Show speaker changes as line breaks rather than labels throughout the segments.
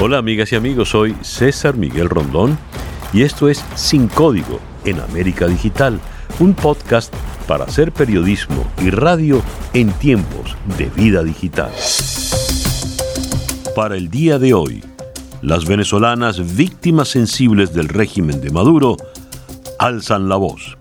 Hola amigas y amigos, soy César Miguel Rondón y esto es Sin Código en América Digital, un podcast para hacer periodismo y radio en tiempos de vida digital. Para el día de hoy, las venezolanas víctimas sensibles del régimen de Maduro alzan la voz.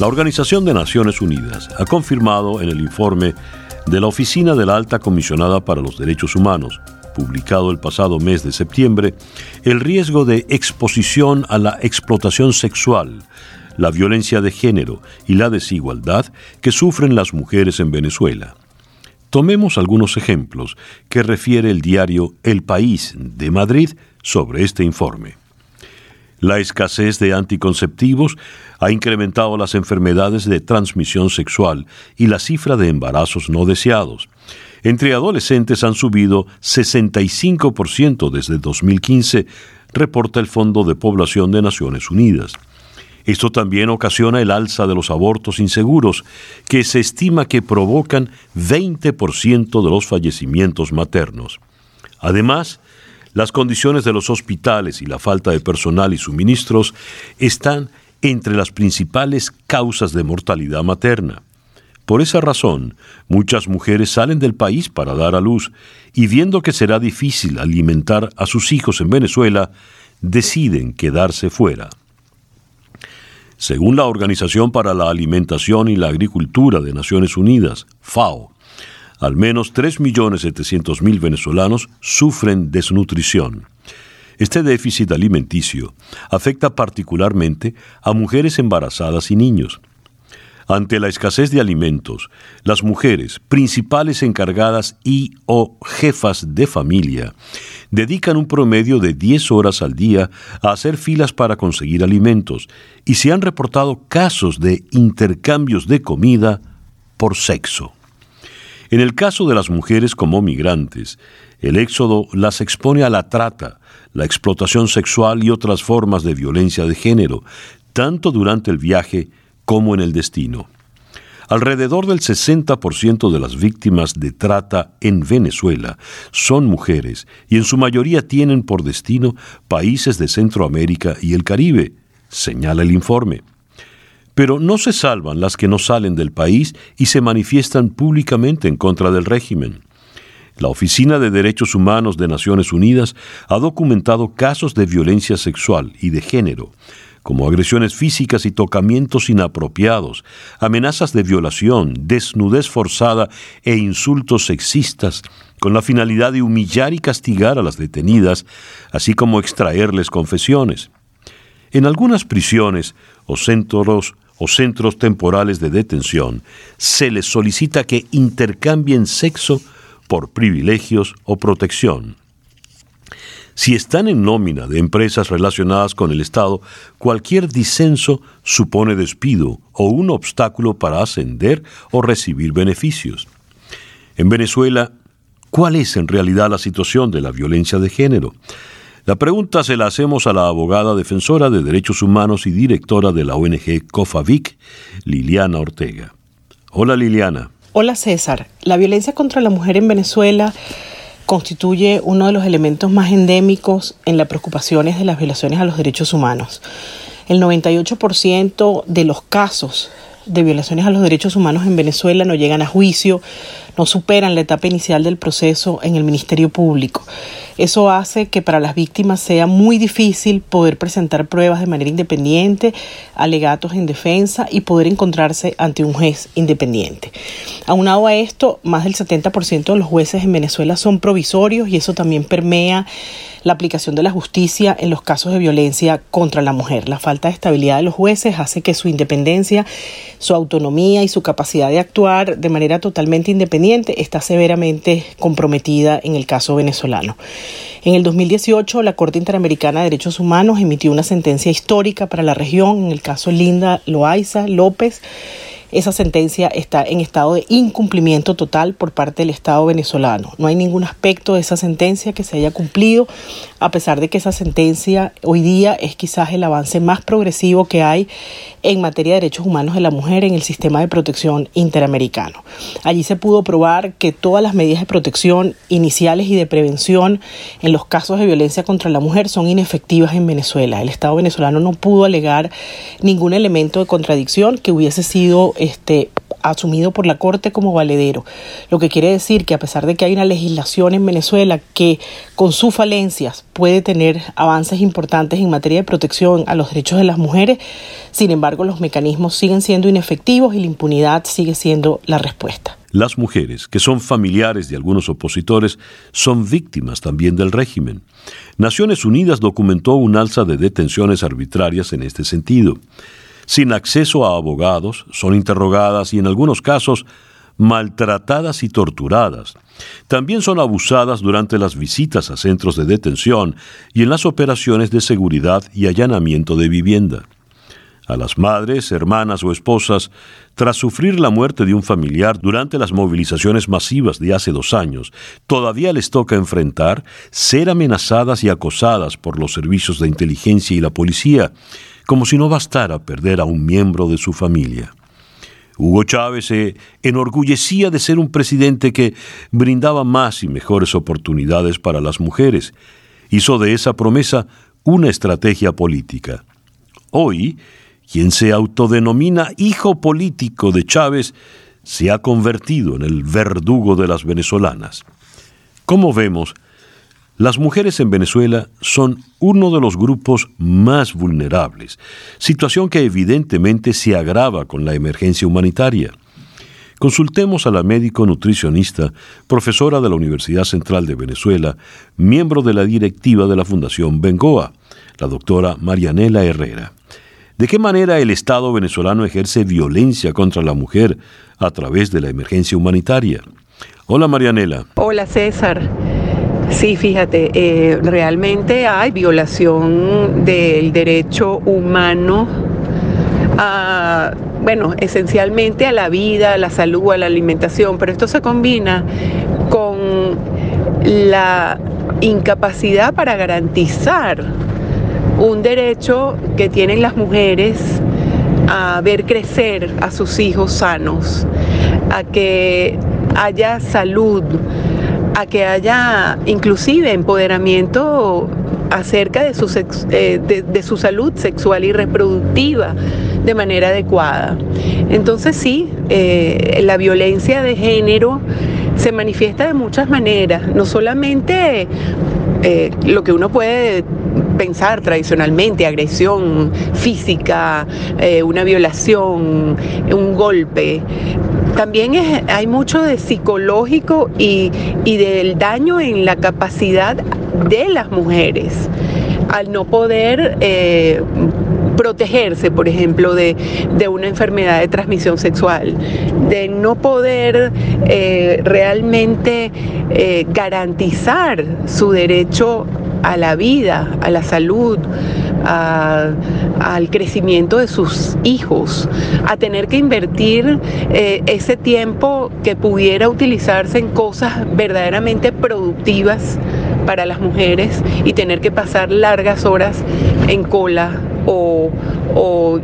La Organización de Naciones Unidas ha confirmado en el informe de la Oficina de la Alta Comisionada para los Derechos Humanos publicado el pasado mes de septiembre, el riesgo de exposición a la explotación sexual, la violencia de género y la desigualdad que sufren las mujeres en Venezuela. Tomemos algunos ejemplos que refiere el diario El País de Madrid sobre este informe. La escasez de anticonceptivos ha incrementado las enfermedades de transmisión sexual y la cifra de embarazos no deseados. Entre adolescentes han subido 65% desde 2015, reporta el Fondo de Población de Naciones Unidas. Esto también ocasiona el alza de los abortos inseguros, que se estima que provocan 20% de los fallecimientos maternos. Además, las condiciones de los hospitales y la falta de personal y suministros están entre las principales causas de mortalidad materna. Por esa razón, muchas mujeres salen del país para dar a luz y viendo que será difícil alimentar a sus hijos en Venezuela, deciden quedarse fuera. Según la Organización para la Alimentación y la Agricultura de Naciones Unidas, FAO, al menos 3.700.000 venezolanos sufren desnutrición. Este déficit alimenticio afecta particularmente a mujeres embarazadas y niños. Ante la escasez de alimentos, las mujeres, principales encargadas y o jefas de familia, dedican un promedio de 10 horas al día a hacer filas para conseguir alimentos y se han reportado casos de intercambios de comida por sexo. En el caso de las mujeres como migrantes, el éxodo las expone a la trata, la explotación sexual y otras formas de violencia de género, tanto durante el viaje como en el destino. Alrededor del 60% de las víctimas de trata en Venezuela son mujeres y en su mayoría tienen por destino países de Centroamérica y el Caribe, señala el informe. Pero no se salvan las que no salen del país y se manifiestan públicamente en contra del régimen. La Oficina de Derechos Humanos de Naciones Unidas ha documentado casos de violencia sexual y de género, como agresiones físicas y tocamientos inapropiados, amenazas de violación, desnudez forzada e insultos sexistas, con la finalidad de humillar y castigar a las detenidas, así como extraerles confesiones. En algunas prisiones o centros o centros temporales de detención se les solicita que intercambien sexo por privilegios o protección. Si están en nómina de empresas relacionadas con el Estado, cualquier disenso supone despido o un obstáculo para ascender o recibir beneficios. En Venezuela, ¿cuál es en realidad la situación de la violencia de género? La pregunta se la hacemos a la abogada defensora de derechos humanos y directora de la ONG COFAVIC, Liliana Ortega. Hola Liliana.
Hola César. La violencia contra la mujer en Venezuela constituye uno de los elementos más endémicos en las preocupaciones de las violaciones a los derechos humanos. El 98% de los casos de violaciones a los derechos humanos en Venezuela no llegan a juicio, no superan la etapa inicial del proceso en el Ministerio Público. Eso hace que para las víctimas sea muy difícil poder presentar pruebas de manera independiente, alegatos en defensa y poder encontrarse ante un juez independiente. Aunado a esto, más del 70% de los jueces en Venezuela son provisorios y eso también permea la aplicación de la justicia en los casos de violencia contra la mujer. La falta de estabilidad de los jueces hace que su independencia, su autonomía y su capacidad de actuar de manera totalmente independiente está severamente comprometida en el caso venezolano. En el 2018, la Corte Interamericana de Derechos Humanos emitió una sentencia histórica para la región en el caso Linda Loaiza López esa sentencia está en estado de incumplimiento total por parte del Estado venezolano. No hay ningún aspecto de esa sentencia que se haya cumplido, a pesar de que esa sentencia hoy día es quizás el avance más progresivo que hay en materia de derechos humanos de la mujer en el sistema de protección interamericano. Allí se pudo probar que todas las medidas de protección iniciales y de prevención en los casos de violencia contra la mujer son inefectivas en Venezuela. El Estado venezolano no pudo alegar ningún elemento de contradicción que hubiese sido este asumido por la Corte como valedero. Lo que quiere decir que a pesar de que hay una legislación en Venezuela que con sus falencias puede tener avances importantes en materia de protección a los derechos de las mujeres, sin embargo los mecanismos siguen siendo inefectivos y la impunidad sigue siendo la respuesta.
Las mujeres, que son familiares de algunos opositores, son víctimas también del régimen. Naciones Unidas documentó un alza de detenciones arbitrarias en este sentido sin acceso a abogados, son interrogadas y en algunos casos maltratadas y torturadas. También son abusadas durante las visitas a centros de detención y en las operaciones de seguridad y allanamiento de vivienda. A las madres, hermanas o esposas, tras sufrir la muerte de un familiar durante las movilizaciones masivas de hace dos años, todavía les toca enfrentar ser amenazadas y acosadas por los servicios de inteligencia y la policía, como si no bastara perder a un miembro de su familia. Hugo Chávez se enorgullecía de ser un presidente que brindaba más y mejores oportunidades para las mujeres. Hizo de esa promesa una estrategia política. Hoy, quien se autodenomina hijo político de Chávez se ha convertido en el verdugo de las venezolanas. Como vemos, las mujeres en Venezuela son uno de los grupos más vulnerables, situación que evidentemente se agrava con la emergencia humanitaria. Consultemos a la médico nutricionista, profesora de la Universidad Central de Venezuela, miembro de la directiva de la Fundación Bengoa, la doctora Marianela Herrera. ¿De qué manera el Estado venezolano ejerce violencia contra la mujer a través de la emergencia humanitaria? Hola Marianela.
Hola César. Sí, fíjate, eh, realmente hay violación del derecho humano a, bueno, esencialmente a la vida, a la salud, a la alimentación, pero esto se combina con la incapacidad para garantizar un derecho que tienen las mujeres a ver crecer a sus hijos sanos, a que haya salud, a que haya inclusive empoderamiento acerca de su, eh, de, su salud sexual y reproductiva de manera adecuada. Entonces sí, eh, la violencia de género se manifiesta de muchas maneras, no solamente eh, lo que uno puede pensar tradicionalmente, agresión física, una violación, un golpe, también hay mucho de psicológico y, del daño en la capacidad de las mujeres al no poder eh, protegerse, por ejemplo, de, una enfermedad de transmisión sexual, de no poder eh, realmente eh, garantizar su derecho a la vida, a la salud, al crecimiento de sus hijos, a tener que invertir eh, ese tiempo que pudiera utilizarse en cosas verdaderamente productivas para las mujeres y tener que pasar largas horas en cola o,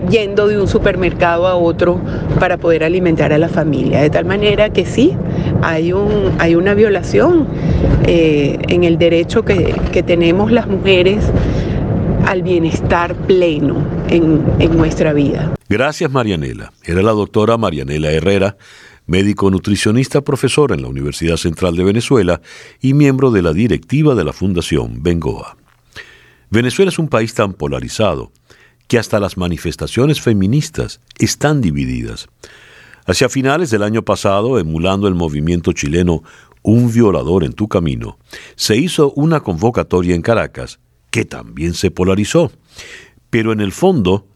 yendo de un supermercado a otro para poder alimentar a la familia. De tal manera que sí, hay, un, hay una violación eh, en el derecho que, que tenemos las mujeres al bienestar pleno en, en nuestra vida.
Gracias Marianela. Era la doctora Marianela Herrera, médico nutricionista, profesora en la Universidad Central de Venezuela y miembro de la directiva de la Fundación Bengoa. Venezuela es un país tan polarizado que hasta las manifestaciones feministas están divididas. Hacia finales del año pasado, emulando el movimiento chileno Un violador en tu camino, se hizo una convocatoria en Caracas que también se polarizó. Pero en el fondo,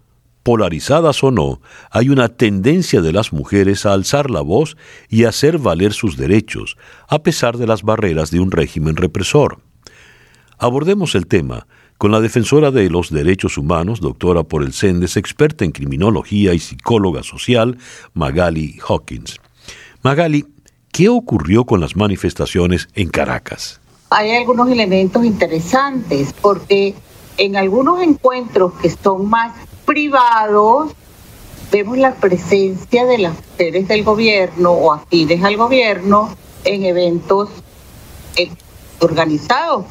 polarizadas o no, hay una tendencia de las mujeres a alzar la voz y hacer valer sus derechos, a pesar de las barreras de un régimen represor. Abordemos el tema con la defensora de los derechos humanos, doctora por el CENDES, experta en criminología y psicóloga social, Magali Hawkins. Magali, ¿qué ocurrió con las manifestaciones en Caracas?
Hay algunos elementos interesantes porque en algunos encuentros que son más privados, vemos la presencia de las mujeres del gobierno o afines al gobierno en eventos eh, organizados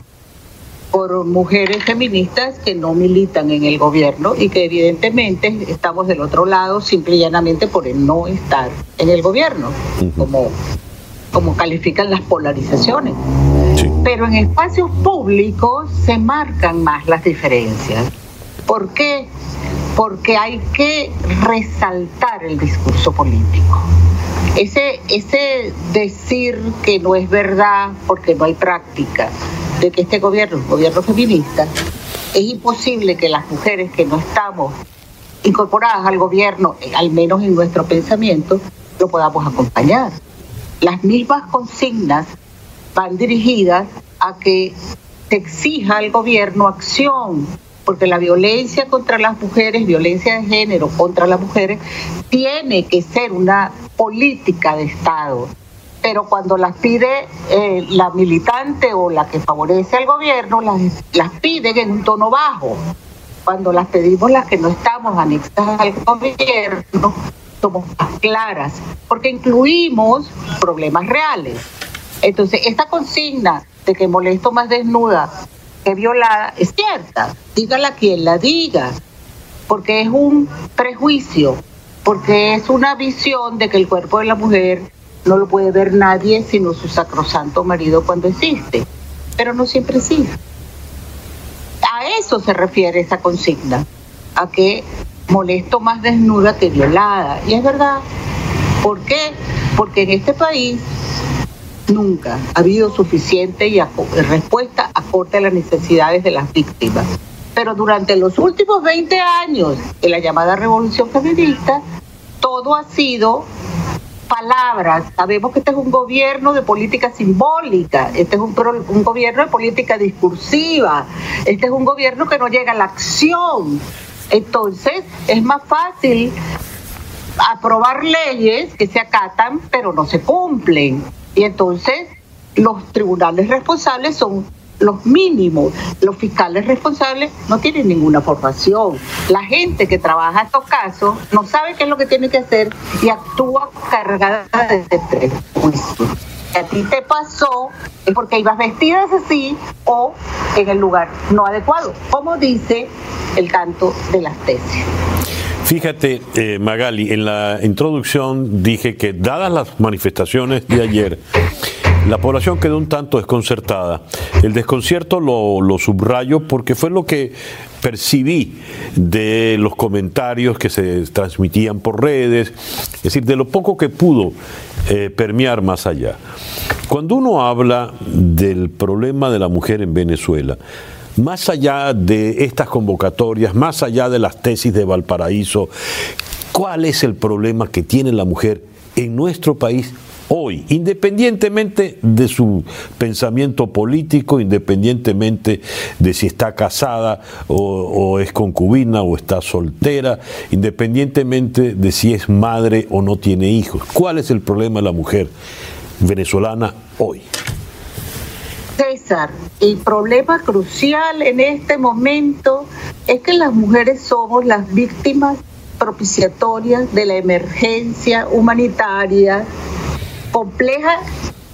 por mujeres feministas que no militan en el gobierno y que evidentemente estamos del otro lado simple y llanamente por el no estar en el gobierno, como, como califican las polarizaciones. Pero en espacios públicos se marcan más las diferencias. ¿Por qué? Porque hay que resaltar el discurso político. Ese, ese decir que no es verdad porque no hay práctica, de que este gobierno es un gobierno feminista, es imposible que las mujeres que no estamos incorporadas al gobierno, al menos en nuestro pensamiento, lo podamos acompañar. Las mismas consignas van dirigidas a que se exija al gobierno acción, porque la violencia contra las mujeres, violencia de género contra las mujeres, tiene que ser una política de Estado. Pero cuando las pide eh, la militante o la que favorece al gobierno, las, las piden en un tono bajo. Cuando las pedimos las que no estamos anexadas al gobierno, somos más claras, porque incluimos problemas reales. Entonces, esta consigna de que molesto más desnuda que violada es cierta, dígala quien la diga, porque es un prejuicio, porque es una visión de que el cuerpo de la mujer no lo puede ver nadie sino su sacrosanto marido cuando existe, pero no siempre sí. A eso se refiere esa consigna, a que molesto más desnuda que violada. Y es verdad. ¿Por qué? Porque en este país Nunca ha habido suficiente y respuesta acorde a las necesidades de las víctimas. Pero durante los últimos 20 años de la llamada revolución feminista, todo ha sido palabras. Sabemos que este es un gobierno de política simbólica, este es un, un, gobierno de política discursiva, este es un gobierno que no llega a la acción. Entonces es más fácil aprobar leyes que se acatan pero no se cumplen. Y entonces los tribunales responsables son los mínimos. Los fiscales responsables no tienen ninguna formación. La gente que trabaja estos casos no sabe qué es lo que tiene que hacer y actúa cargada de prejuicio. Si a ti te pasó es porque ibas vestida así o en el lugar no adecuado, como dice el canto de las tesis.
Fíjate, eh, Magali, en la introducción dije que dadas las manifestaciones de ayer, la población quedó un tanto desconcertada. El desconcierto lo, subrayo porque fue lo que percibí de los comentarios que se transmitían por redes, es decir, de lo poco que pudo eh, permear más allá. Cuando uno habla del problema de la mujer en Venezuela, más allá de estas convocatorias, más allá de las tesis de Valparaíso, ¿cuál es el problema que tiene la mujer en nuestro país hoy, independientemente de su pensamiento político, independientemente de si está casada o, es concubina o está soltera, independientemente de si es madre o no tiene hijos. ¿Cuál es el problema de la mujer venezolana hoy?
César, el problema crucial en este momento es que las mujeres somos las víctimas propiciatorias de la emergencia humanitaria compleja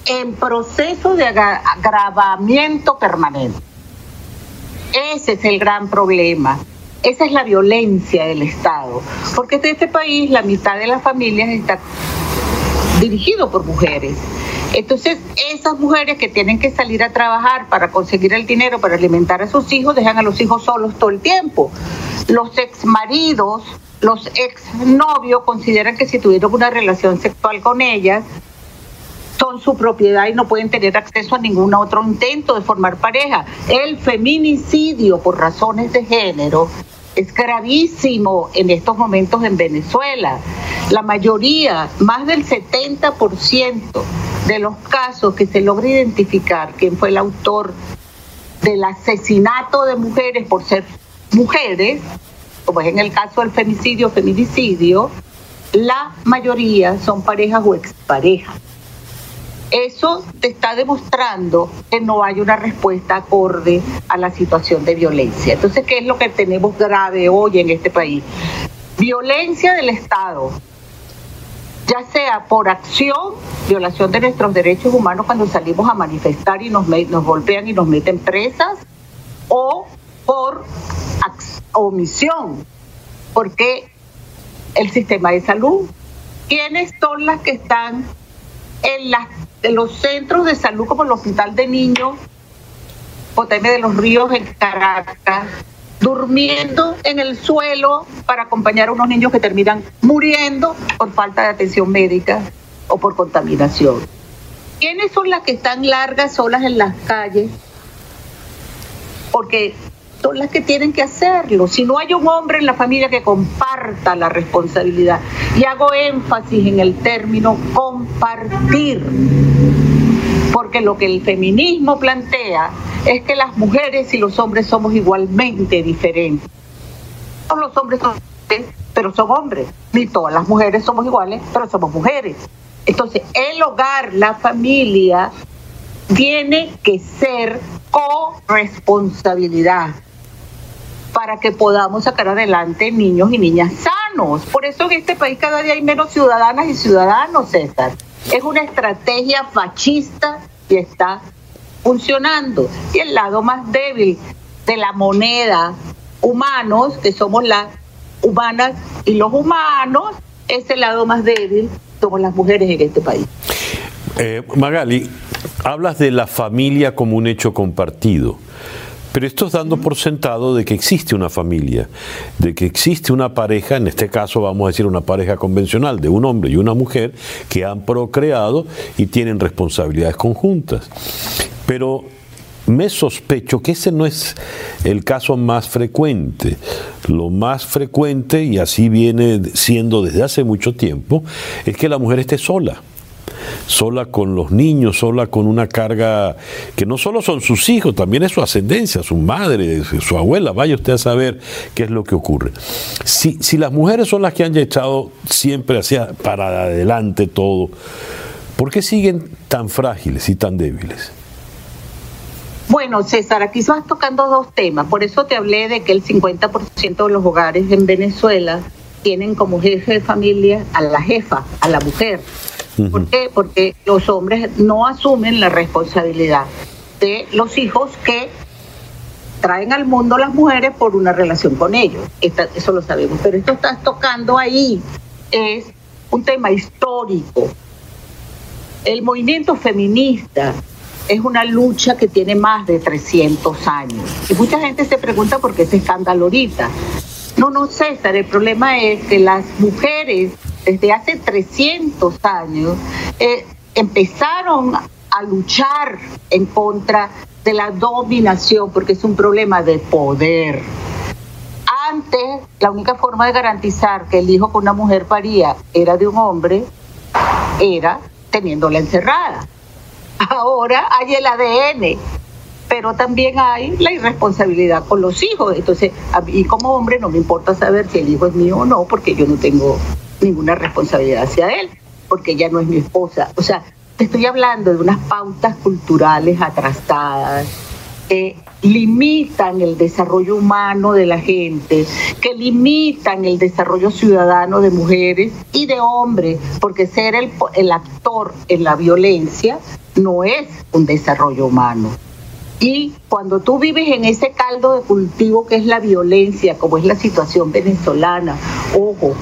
en proceso de agravamiento permanente. Ese es el gran problema. Esa es la violencia del Estado. Porque en este país la mitad de las familias está dirigido por mujeres. Entonces, esas mujeres que tienen que salir a trabajar para conseguir el dinero para alimentar a sus hijos, dejan a los hijos solos todo el tiempo. Los ex maridos, los ex novios consideran que si tuvieron una relación sexual con ellas, son su propiedad y no pueden tener acceso a ningún otro intento de formar pareja. El feminicidio por razones de género es gravísimo en estos momentos en Venezuela. La mayoría, más del 70% de los casos que se logra identificar quién fue el autor del asesinato de mujeres por ser mujeres, como es en el caso del femicidio, feminicidio, la mayoría son parejas o exparejas. Eso te está demostrando que no hay una respuesta acorde a la situación de violencia. Entonces, ¿qué es lo que tenemos grave hoy en este país? Violencia del Estado, ya sea por acción, violación de nuestros derechos humanos cuando salimos a manifestar y nos, nos golpean y nos meten presas, o por omisión, porque el sistema de salud, ¿quiénes son las que están en, las, los centros de salud como el Hospital de Niños, Poteme de los Ríos en Caracas, durmiendo en el suelo para acompañar a unos niños que terminan muriendo por falta de atención médica o por contaminación. ¿Quiénes son las que están largas solas en las calles? Porque son las que tienen que hacerlo. Si no hay un hombre en la familia que comparta la responsabilidad, y hago énfasis en el término compartir, porque lo que el feminismo plantea es que las mujeres y los hombres somos igualmente diferentes. Todos los hombres son pero son hombres. Ni todas las mujeres somos iguales, pero somos mujeres. Entonces, el hogar, la familia, tiene que ser corresponsabilidad para que podamos sacar adelante niños y niñas sanos. Por eso en este país cada día hay menos ciudadanas y ciudadanos, César. Es una estrategia fascista y está funcionando. Y el lado más débil de la moneda, humanos, que somos las humanas y los humanos, es el lado más débil, somos las mujeres en este país.
Eh, Magali, hablas de la familia como un hecho compartido. Pero esto es dando por sentado de que existe una familia, de que existe una pareja, en este caso vamos a decir una pareja convencional de un hombre y una mujer que han procreado y tienen responsabilidades conjuntas. Pero me sospecho que ese no es el caso más frecuente. Lo más frecuente, y así viene siendo desde hace mucho tiempo, es que la mujer esté sola sola con los niños, sola con una carga que no solo son sus hijos, también es su ascendencia, su madre, su abuela, vaya usted a saber qué es lo que ocurre. Si, si las mujeres son las que han echado siempre hacia para adelante todo, ¿por qué siguen tan frágiles y tan débiles?
Bueno, César, aquí vas tocando dos temas. Por eso te hablé de que el 50% de los hogares en Venezuela tienen como jefe de familia a la jefa, a la mujer. ¿Por qué? Porque los hombres no asumen la responsabilidad de los hijos que traen al mundo las mujeres por una relación con ellos. eso lo sabemos. Pero esto estás tocando ahí es un tema histórico. El movimiento feminista es una lucha que tiene más de 300 años. Y mucha gente se pregunta por qué ese escándalo ahorita. No, no, César, el problema es que las mujeres desde hace 300 años, eh, empezaron a luchar en contra de la dominación, porque es un problema de poder. Antes, la única forma de garantizar que el hijo que una mujer paría era de un hombre era teniéndola encerrada. Ahora hay el ADN, pero también hay la irresponsabilidad con los hijos. Entonces, a mí como hombre no me importa saber si el hijo es mío o no, porque yo no tengo ninguna responsabilidad hacia él, porque ella no es mi esposa. O sea, te estoy hablando de unas pautas culturales atrasadas que limitan el desarrollo humano de la gente, que limitan el desarrollo ciudadano de mujeres y de hombres, porque ser el, el actor en la violencia no es un desarrollo humano. Y cuando tú vives en ese caldo de cultivo que es la violencia, como es la situación venezolana, ojo,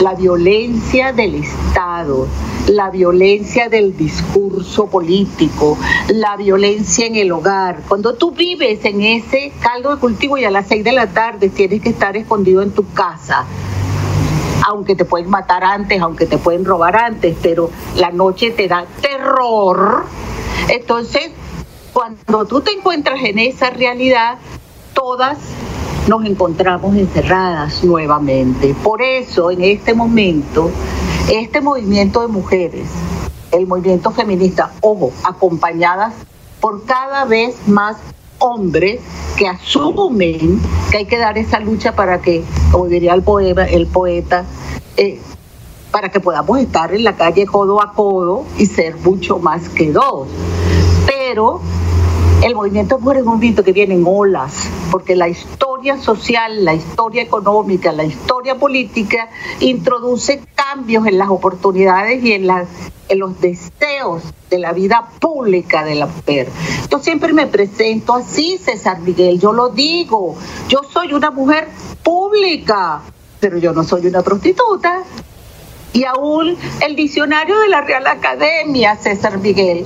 la violencia del Estado, la violencia del discurso político, la violencia en el hogar. Cuando tú vives en ese caldo de cultivo y a las seis de la tarde tienes que estar escondido en tu casa, aunque te pueden matar antes, aunque te pueden robar antes, pero la noche te da terror. Entonces, cuando tú te encuentras en esa realidad, todas nos encontramos encerradas nuevamente. Por eso, en este momento, este movimiento de mujeres, el movimiento feminista, ojo, acompañadas por cada vez más hombres que asumen que hay que dar esa lucha para que, como diría el poema, el poeta, eh, para que podamos estar en la calle codo a codo y ser mucho más que dos. Pero el movimiento de mujeres es un movimiento que viene en olas, porque la historia social, la historia económica, la historia política introduce cambios en las oportunidades y en, en los deseos de la vida pública de la mujer. Yo siempre me presento así, César Miguel, yo lo digo, yo soy una mujer pública, pero yo no soy una prostituta. Y aún el diccionario de la Real Academia, César Miguel,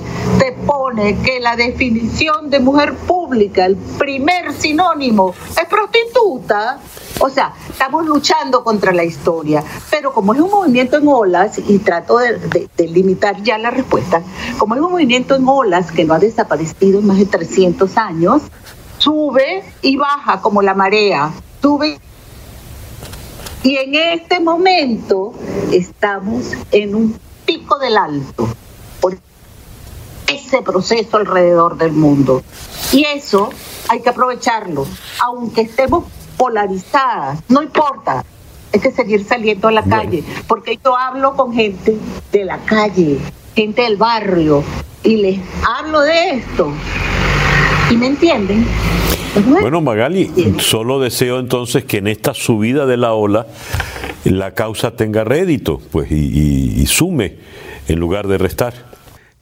te pone que la definición de mujer pública, el primer sinónimo, es prostituta. O sea, estamos luchando contra la historia, pero como es un movimiento en olas, y trato de, de, limitar ya la respuesta, como es un movimiento en olas que no ha desaparecido en más de 300 años, sube y baja como la marea, sube. Y en este momento estamos en un pico del alto ese proceso alrededor del mundo. Y eso hay que aprovecharlo, aunque estemos polarizadas, no importa, hay que seguir saliendo a la calle, porque yo hablo con gente de la calle, gente del barrio, y les hablo de esto, y me entienden.
Bueno, Magali, solo deseo entonces que en esta subida de la ola la causa tenga rédito pues, y, sume en lugar de restar.